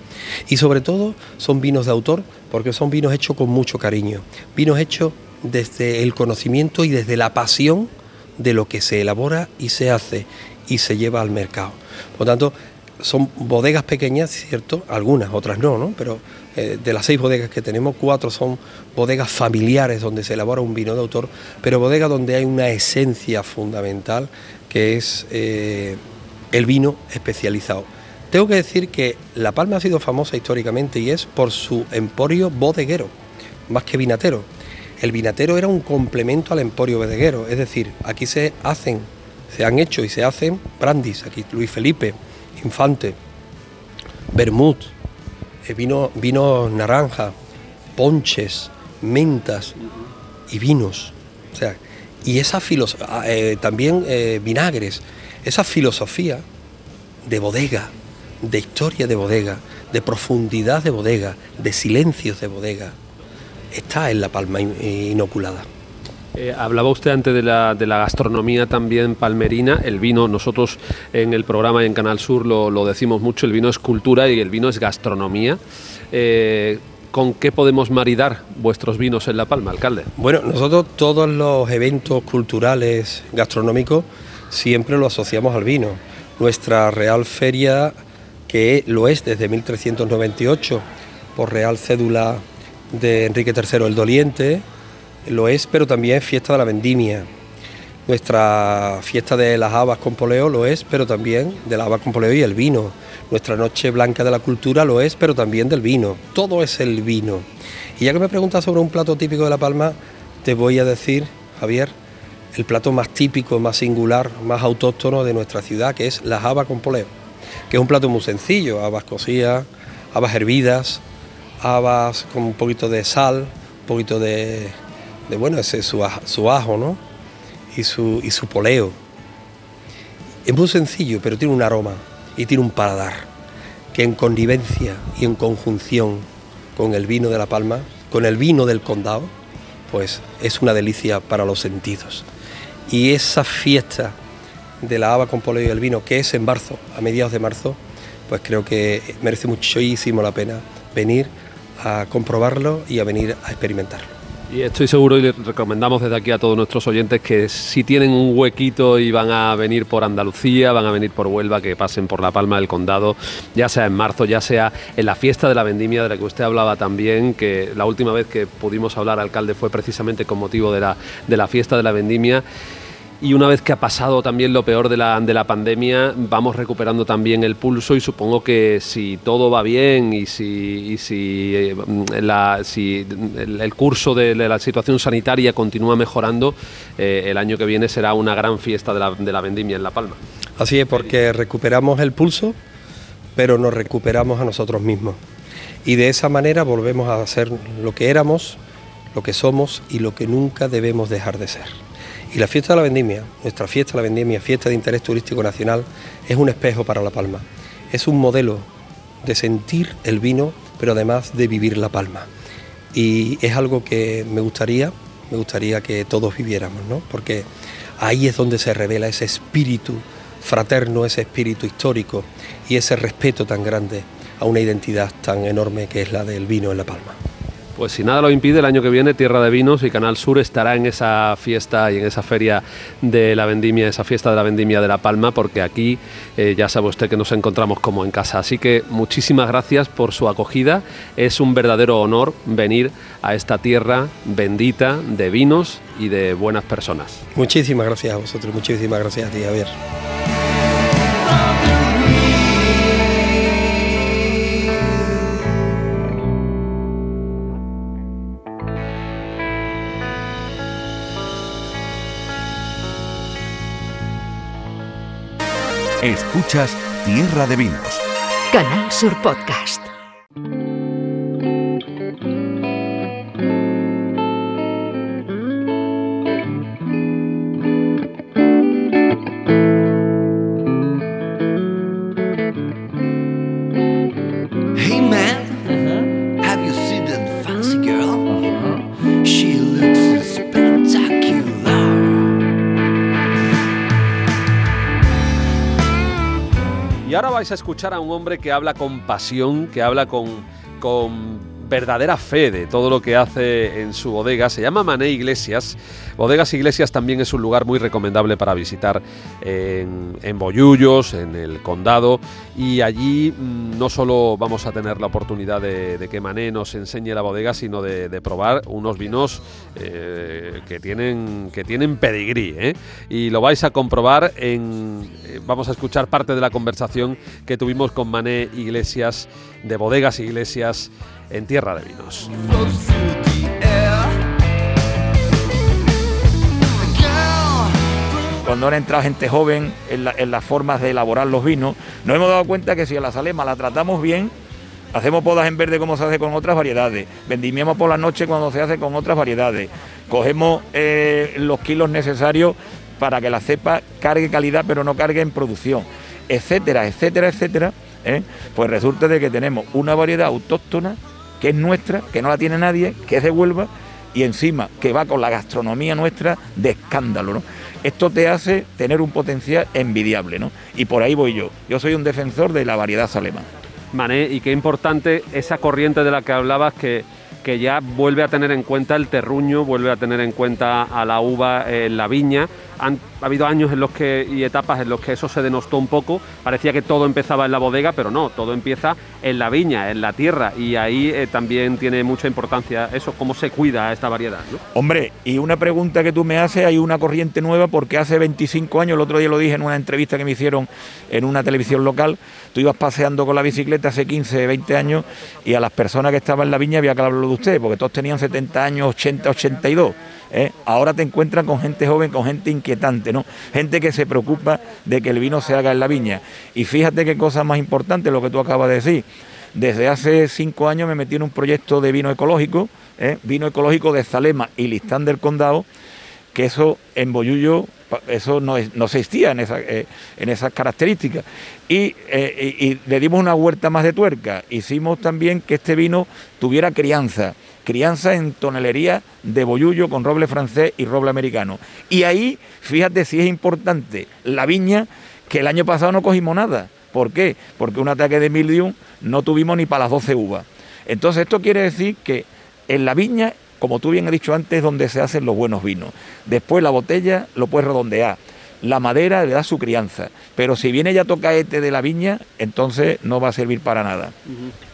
Y sobre todo son vinos de autor porque son vinos hechos con mucho cariño, vinos hechos desde el conocimiento y desde la pasión de lo que se elabora y se hace y se lleva al mercado. Por tanto, son bodegas pequeñas, ¿cierto? Algunas, otras no, ¿no? Pero eh, de las seis bodegas que tenemos, cuatro son bodegas familiares donde se elabora un vino de autor, pero bodegas donde hay una esencia fundamental que es eh, el vino especializado. Tengo que decir que La Palma ha sido famosa históricamente y es por su emporio bodeguero, más que vinatero. El vinatero era un complemento al emporio bodeguero, es decir, aquí se hacen, se han hecho y se hacen brandis, aquí Luis Felipe, Infante, Bermud, eh, vino, vinos naranja, ponches, mentas y vinos. O sea, y esa filosofía, también eh, vinagres, esa filosofía de bodega, de historia de bodega, de profundidad de bodega, de silencios de bodega, está en la palma in- inoculada. Eh, hablaba usted antes de la, gastronomía también palmerina, el vino, nosotros en el programa y en Canal Sur lo, lo decimos mucho, el vino es cultura y el vino es gastronomía. Eh, ¿Con qué podemos maridar vuestros vinos en La Palma, alcalde? Bueno, nosotros todos los eventos culturales gastronómicos siempre lo asociamos al vino. Nuestra Real Feria, que lo es desde 1398, por Real Cédula de Enrique III el Doliente, lo es, pero también fiesta de la vendimia. Nuestra fiesta de las habas con poleo lo es, pero también de las habas con poleo y el vino. Nuestra noche blanca de la cultura lo es, pero también del vino. Todo es el vino. Y ya que me preguntas sobre un plato típico de La Palma, te voy a decir, Javier, el plato más típico, más singular, más autóctono de nuestra ciudad, que es la haba con poleo. Que es un plato muy sencillo, habas cocidas, habas hervidas, habas con un poquito de sal, un poquito de, de bueno, ese su, aj- su ajo, ¿no? Y su, y su poleo. Es muy sencillo, pero tiene un aroma y tiene un paladar que en connivencia y en conjunción con el vino de La Palma, con el vino del condado, pues es una delicia para los sentidos. Y esa fiesta de la haba con poleo y el vino, que es en marzo, a mediados de marzo, pues creo que merece muchísimo la pena venir a comprobarlo y a venir a experimentarlo. Y estoy seguro y les recomendamos desde aquí a todos nuestros oyentes que si tienen un huequito y van a venir por Andalucía, van a venir por Huelva, que pasen por la Palma del Condado, ya sea en marzo, ya sea en la fiesta de la vendimia de la que usted hablaba también, que la última vez que pudimos hablar, alcalde, fue precisamente con motivo de la, de la fiesta de la vendimia. Y una vez que ha pasado también lo peor de la, de la pandemia, vamos recuperando también el pulso y supongo que si todo va bien y si, y si, eh, la, si el, el curso de, de la situación sanitaria continúa mejorando, eh, el año que viene será una gran fiesta de la, de la vendimia en La Palma. Así es, porque recuperamos el pulso, pero nos recuperamos a nosotros mismos. Y de esa manera volvemos a ser lo que éramos, lo que somos y lo que nunca debemos dejar de ser. Y la fiesta de la vendimia, nuestra fiesta de la vendimia, fiesta de interés turístico nacional, es un espejo para La Palma. Es un modelo de sentir el vino, pero además de vivir La Palma. y es algo que me gustaría, me gustaría que todos viviéramos, ¿no? Porque ahí es donde se revela ese espíritu fraterno, ese espíritu histórico y ese respeto tan grande a una identidad tan enorme que es la del vino en La Palma. Pues si nada lo impide, el año que viene Tierra de Vinos y Canal Sur estará en esa fiesta y en esa feria de la vendimia, esa fiesta de la vendimia de La Palma, porque aquí eh, ya sabe usted que nos encontramos como en casa. Así que muchísimas gracias por su acogida. Es un verdadero honor venir a esta tierra bendita de vinos y de buenas personas. Muchísimas gracias a vosotros, muchísimas gracias a ti, Javier. Escuchas Tierra de Vinos. Canal Sur Podcast. A escuchar a un hombre que habla con pasión, que habla con, con verdadera fe de todo lo que hace en su bodega. Se llama Mané Iglesias. Bodegas Iglesias también es un lugar muy recomendable para visitar en, en Bollullos, en el condado. Y allí mm, no solo vamos a tener la oportunidad de, que Mané nos enseñe la bodega, sino de, de probar unos vinos eh, que, tienen, que tienen pedigrí. ¿eh? Y lo vais a comprobar en... eh, vamos a escuchar parte de la conversación que tuvimos con Mané Iglesias de Bodegas Iglesias en Tierra de Vinos. Cuando han entrado gente joven en las formas de elaborar los vinos, nos hemos dado cuenta que si a la salema la tratamos bien, hacemos podas en verde como se hace con otras variedades, vendimiamos por la noche cuando se hace con otras variedades, cogemos eh, los kilos necesarios para que la cepa cargue calidad pero no cargue en producción, etcétera, etcétera, etcétera, ¿eh? pues resulta de que tenemos una variedad autóctona que es nuestra, que no la tiene nadie, que es de Huelva y encima que va con la gastronomía nuestra de escándalo, ¿no? Esto te hace tener un potencial envidiable, ¿no? Y por ahí voy yo. Yo soy un defensor de la variedad salema. Mané, y qué importante esa corriente de la que hablabas que, que ya vuelve a tener en cuenta el terruño, vuelve a tener en cuenta a la uva en la viña. Han ha habido años en los que y etapas en los que eso se denostó un poco. Parecía que todo empezaba en la bodega, pero no, todo empieza en la viña, en la tierra, y ahí eh, también tiene mucha importancia eso, cómo se cuida esta variedad. ¿no? Hombre, y una pregunta que tú me haces, hay una corriente nueva porque hace 25 años, el otro día lo dije en una entrevista que me hicieron en una televisión local, tú ibas paseando con la bicicleta hace 15, 20 años y a las personas que estaban en la viña había que hablarlo de usted, porque todos tenían 70 años, 80, 82. ¿Eh? Ahora te encuentras con gente joven, con gente inquietante, ¿no? Gente que se preocupa de que el vino se haga en la viña. Y fíjate qué cosa más importante lo que tú acabas de decir. Desde hace cinco años me metí en un proyecto de vino ecológico, ¿eh? vino ecológico de Zalema y Listán del Condado, que eso en Boyullo eso no, es- existía en, esa- eh, esas características. Y- y le dimos una huerta más de tuerca. Hicimos también que este vino tuviera crianza, crianza en tonelería de Boyullo con roble francés y roble americano. Y ahí, fíjate si es importante, la viña, que el año pasado no cogimos nada. ¿Por qué? Porque un ataque de mildium no tuvimos ni para las 12 uvas. Entonces esto quiere decir que en la viña, como tú bien has dicho antes, es donde se hacen los buenos vinos. Después la botella lo puedes redondear. La madera le da su crianza. Pero si viene ya tocaete de la viña, entonces no va a servir para nada.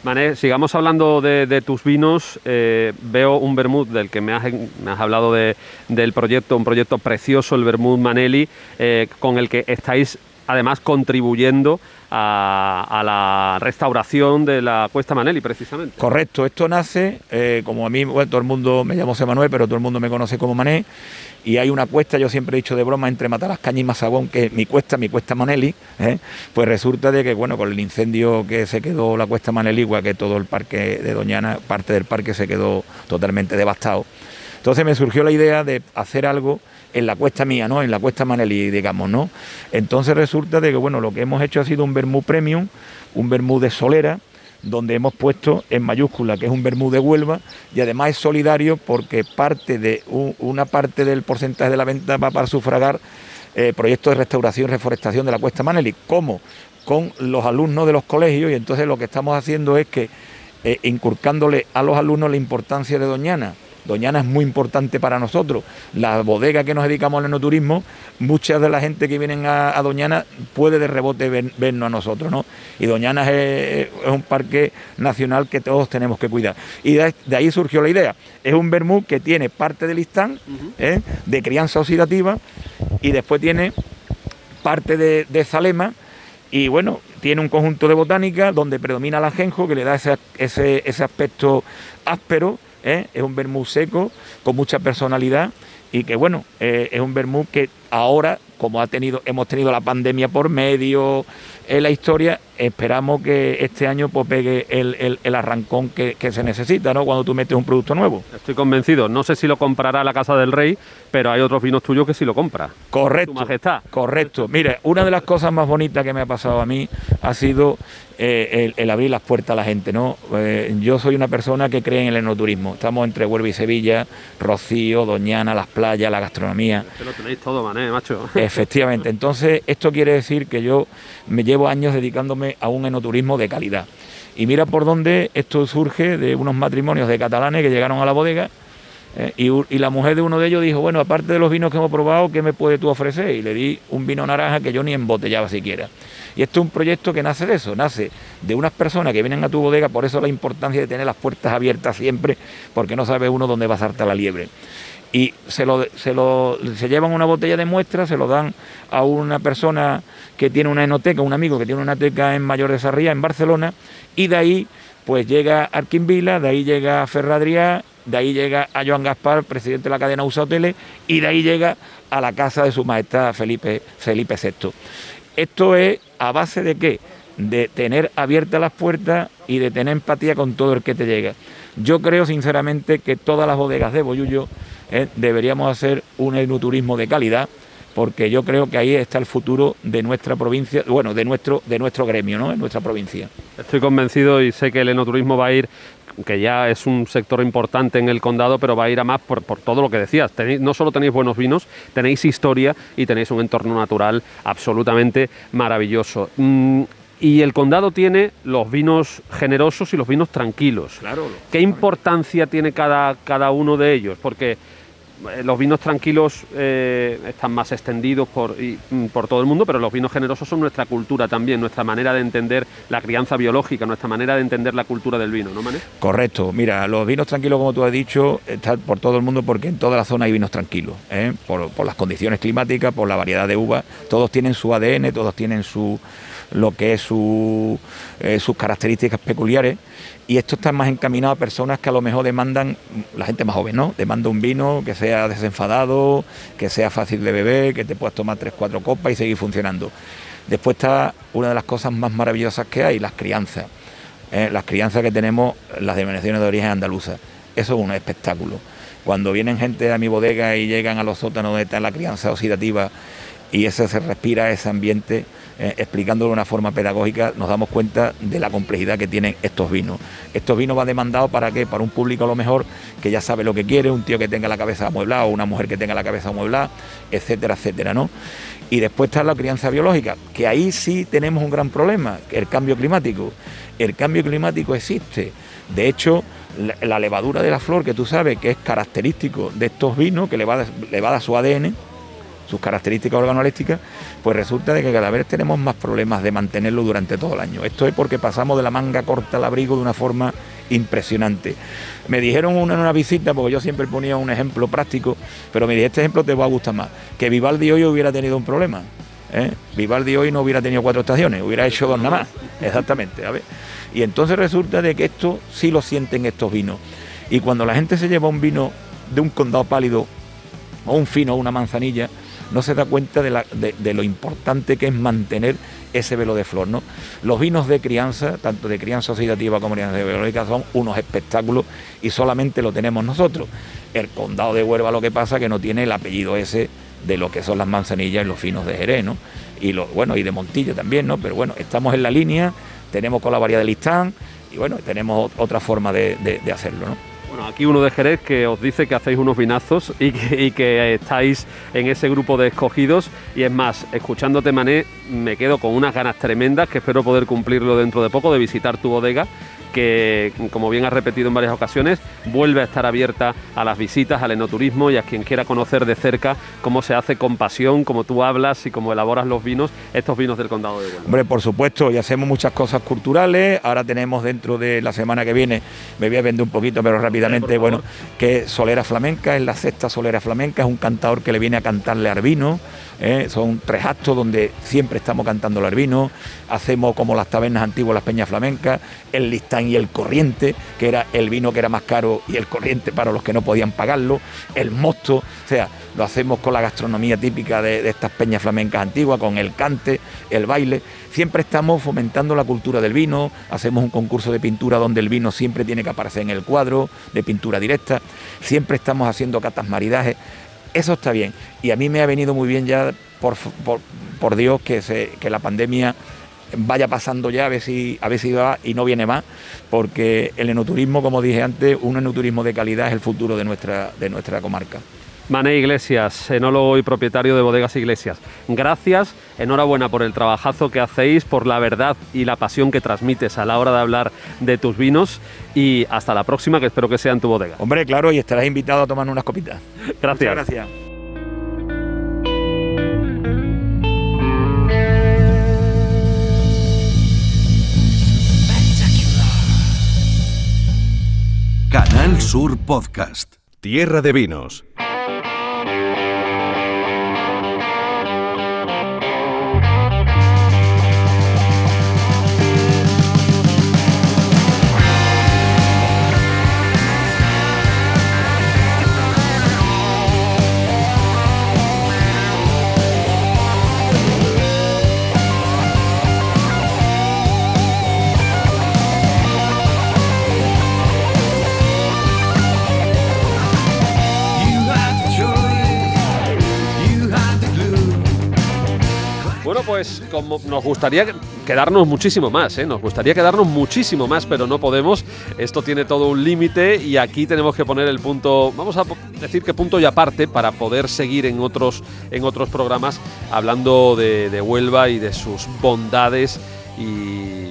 Mané, sigamos hablando de, tus vinos. Eh, veo un vermut del que me has, me has hablado de- del proyecto, un proyecto precioso, el vermut Manelli, eh, con el que estáis además contribuyendo a, a la restauración de la Cuesta Manelli, precisamente. Correcto, esto nace, eh, como a mí, bueno, todo el mundo, me llamo José Manuel, pero todo el mundo me conoce como Mané, y hay una cuesta, yo siempre he dicho de broma, entre Matalascaña y Mazagón, que es mi cuesta, mi cuesta Manelli, ¿eh? pues resulta de que, bueno, con el incendio que se quedó la cuesta Manelli, igual que todo el parque de Doñana, parte del parque se quedó totalmente devastado. Entonces me surgió la idea de hacer algo en la cuesta mía, ¿no? En la cuesta Manelí, digamos, ¿no? Entonces resulta de que, bueno, lo que hemos hecho ha sido un vermú premium, un vermú de solera, donde hemos puesto en mayúscula que es un vermú de Huelva y además es solidario porque parte de un- una parte del porcentaje de la venta va para sufragar eh, proyectos de restauración y reforestación de la Cuesta Maneli, como con los alumnos de los colegios y entonces lo que estamos haciendo es que eh, inculcándole a los alumnos la importancia de Doñana. Doñana es muy importante para nosotros. La bodega que nos dedicamos al enoturismo, mucha de la gente que vienen a, a Doñana puede de rebote vernos a nosotros, ¿no? Y Doñana es, es un parque nacional que todos tenemos que cuidar. Y de, de ahí surgió la idea. Es un vermú que tiene parte del listán ¿eh? de crianza oxidativa y después tiene parte de, de Zalema y bueno, tiene un conjunto de botánica donde predomina el ajenjo que le da ese, ese, ese aspecto áspero, ¿eh? es un vermú seco con mucha personalidad y que bueno, eh, es un vermú que ahora, como ha tenido, hemos tenido la pandemia por medio, en la historia, esperamos que este año pues, pegue el, el- el arrancón que, que se necesita, ¿no? Cuando tú metes un producto nuevo. Estoy convencido. No sé si lo comprará la Casa del Rey, pero hay otros vinos tuyos que sí lo compra. Correcto. Su Majestad. Correcto. Mire, una de las cosas más bonitas que me ha pasado a mí ha sido eh, el, el abrir las puertas a la gente, ¿no? Eh, yo soy una persona que cree en el enoturismo. Estamos entre Huelva y Sevilla, Rocío, Doñana, las playas, la gastronomía. Que lo tenéis todo, mané, macho. Efectivamente. Entonces, esto quiere decir que yo me llevo años dedicándome a un enoturismo de calidad. Y mira por dónde esto surge de unos matrimonios de catalanes que llegaron a la bodega. eh, y, la mujer de uno de ellos dijo, bueno, aparte de los vinos que hemos probado, ¿qué me puedes tú ofrecer? Y le di un vino naranja que yo ni embotellaba siquiera. Y esto es un proyecto que nace de eso, nace de unas personas que vienen a tu bodega, por eso la importancia de tener las puertas abiertas siempre, porque no sabe uno dónde va a saltar la liebre y se lo, se lo se llevan una botella de muestra, se lo dan a una persona que tiene una enoteca, un amigo que tiene una teca en Mayor de Sarría, en Barcelona, y de ahí pues llega Arquinvila, de ahí llega Ferradriá, de ahí llega a Joan Gaspar, presidente de la cadena USA Hoteles, y de ahí llega a la casa de su majestad Felipe, Felipe VI. Esto es a base de qué? De tener abiertas las puertas y de tener empatía con todo el que te llega. Yo creo sinceramente que todas las bodegas de Boyullo eh, deberíamos hacer un enoturismo de calidad, porque yo creo que ahí está el futuro de nuestra provincia, bueno, de nuestro, de nuestro gremio, ¿no? En nuestra provincia. Estoy convencido y sé que el enoturismo va a ir, que ya es un sector importante en el condado, pero va a ir a más por, por todo lo que decías. Tenéis- no solo tenéis buenos vinos, tenéis historia y tenéis un entorno natural absolutamente maravilloso. Mm, y el condado tiene los vinos generosos y los vinos tranquilos. Claro. ¿Qué importancia tiene cada, cada uno de ellos? Porque los vinos tranquilos eh, están más extendidos por, y, mm, por todo el mundo, pero los vinos generosos son nuestra cultura también, nuestra manera de entender la crianza biológica, nuestra manera de entender la cultura del vino, ¿no, Mané? Correcto, mira, los vinos tranquilos, como tú has dicho, están por todo el mundo porque en toda la zona hay vinos tranquilos, ¿eh? por, por las condiciones climáticas, por la variedad de uvas, todos tienen su ADN, todos tienen su lo que es su, eh, sus características peculiares y esto está más encaminado a personas que a lo mejor demandan, la gente más joven, ¿no? Demanda un vino que sea desenfadado, que sea fácil de beber, que te puedas tomar tres, cuatro copas y seguir funcionando. Después está una de las cosas más maravillosas que hay, las crianzas. Eh, las crianzas que tenemos, las denominaciones de origen andaluza. Eso es un espectáculo. Cuando vienen gente a mi bodega y llegan a los sótanos donde está la crianza oxidativa y ese se respira ese ambiente, eh, explicándolo de una forma pedagógica, nos damos cuenta de la complejidad que tienen estos vinos. Estos vinos van demandados para qué? Para un público a lo mejor que ya sabe lo que quiere, un tío que tenga la cabeza amueblada o una mujer que tenga la cabeza amueblada, etcétera, etcétera, ¿no? Y después está la crianza biológica, que ahí sí tenemos un gran problema, el cambio climático. El cambio climático existe. De hecho, la, levadura de la flor, que tú sabes que es característico de estos vinos, que le va, le va a dar su ADN, sus características organolépticas, pues resulta de que cada vez tenemos más problemas de mantenerlo durante todo el año. Esto es porque pasamos de la manga corta al abrigo de una forma impresionante. Me dijeron una, en una visita, porque yo siempre ponía un ejemplo práctico, pero me dije, este ejemplo te va a gustar más, que Vivaldi hoy hubiera tenido un problema. ¿eh? Vivaldi hoy no hubiera tenido cuatro estaciones, hubiera hecho dos nada más, (laughs) exactamente. Y entonces resulta de que esto sí lo sienten estos vinos. Y cuando la gente se lleva un vino de un condado pálido o un fino o una manzanilla, no se da cuenta de, de- de lo importante que es mantener ese velo de flor. ¿no? Los vinos de crianza, tanto de crianza oxidativa como crianza biológica, son unos espectáculos y solamente lo tenemos nosotros. El condado de Huelva lo que pasa que no tiene el apellido ese de lo que son las manzanillas y los finos de Jerez, ¿no? Y bueno, y de Montillo también, ¿no? Pero bueno, estamos en la línea, tenemos con la variedad de listán, y bueno, tenemos ot- otra forma de, de- de hacerlo, ¿no? Bueno, aquí uno de Jerez que os dice que hacéis unos vinazos y que, estáis en ese grupo de escogidos. Y es más, escuchándote, Mané, me quedo con unas ganas tremendas que espero poder cumplirlo dentro de poco, de visitar tu bodega, que, como bien has repetido en varias ocasiones, vuelve a estar abierta a las visitas, al enoturismo y a quien quiera conocer de cerca cómo se hace con pasión, cómo tú hablas y cómo elaboras los vinos, estos vinos del condado de Huelva. Hombre, por supuesto, y hacemos muchas cosas culturales. Ahora tenemos dentro de la semana que viene, me voy a vender un poquito, pero rápidamente, bueno, que Solera Flamenca, es la sexta Solera Flamenca, es un cantador que le viene a cantarle al vino. ¿Eh? Son tres actos donde siempre estamos cantando al vino. Hacemos como las tabernas antiguas, las peñas flamencas, el listán y el corriente, que era el vino que era más caro y el corriente para los que no podían pagarlo, el mosto, o sea, lo hacemos con la gastronomía típica de, de estas peñas flamencas antiguas, con el cante, el baile. Siempre estamos fomentando la cultura del vino, hacemos un concurso de pintura donde el vino siempre tiene que aparecer en el cuadro, de pintura directa, siempre estamos haciendo catas maridajes. Eso está bien. Y a mí me ha venido muy bien ya, por, por, Dios, que, que la pandemia vaya pasando ya, a ver si, a ver si va y no viene más, porque el enoturismo, como dije antes, un enoturismo de calidad es el futuro de nuestra, de nuestra comarca. Mané Iglesias, enólogo y propietario de Bodegas Iglesias. Gracias, enhorabuena por el trabajazo que hacéis, por la verdad y la pasión que transmites a la hora de hablar de tus vinos y hasta la próxima que espero que sea en tu bodega. Hombre, claro, y estarás invitado a tomar unas copitas. (laughs) Gracias. Muchas gracias. Canal Sur Podcast. Tierra de Vinos. Pues como nos gustaría quedarnos muchísimo más, ¿eh? nos gustaría quedarnos muchísimo más, pero no podemos. Esto tiene todo un límite y aquí tenemos que poner el punto, vamos a decir que punto y aparte para poder seguir en otros, en otros programas hablando de, de Huelva y de sus bondades y,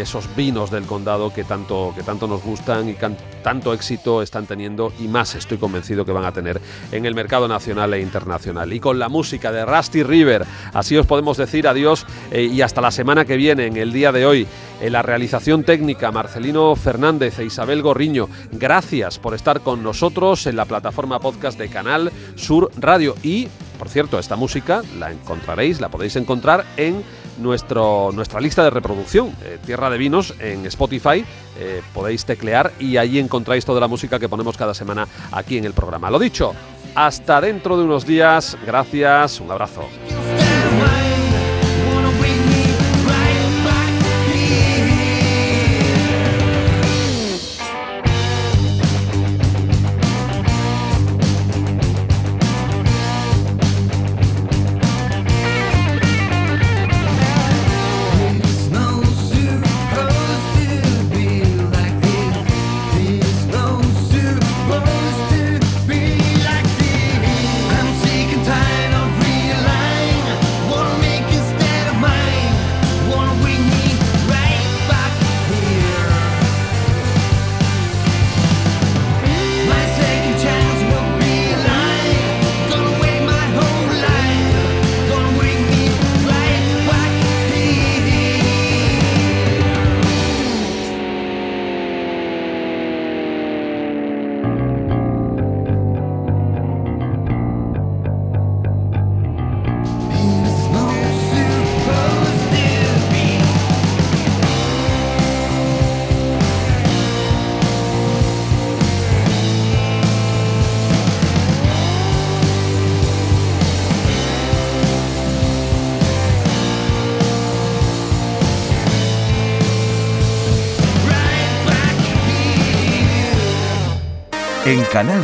esos vinos del condado que tanto, que tanto nos gustan y tanto éxito están teniendo y más estoy convencido que van a tener en el mercado nacional e internacional. Y con la música de Rusty River, así os podemos decir adiós eh, y hasta la semana que viene, en el día de hoy. En la realización técnica, Marcelino Fernández e Isabel Gorriño, gracias por estar con nosotros en la plataforma podcast de Canal Sur Radio. Y, por cierto, esta música la encontraréis, la podéis encontrar en nuestro, nuestra lista de reproducción, eh, Tierra de Vinos, en Spotify. Eh, podéis teclear y allí encontráis toda la música que ponemos cada semana aquí en el programa. Lo dicho, hasta dentro de unos días. Gracias, un abrazo.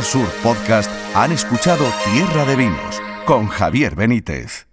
Sur Podcast han escuchado Tierra de Vinos con Javier Benítez.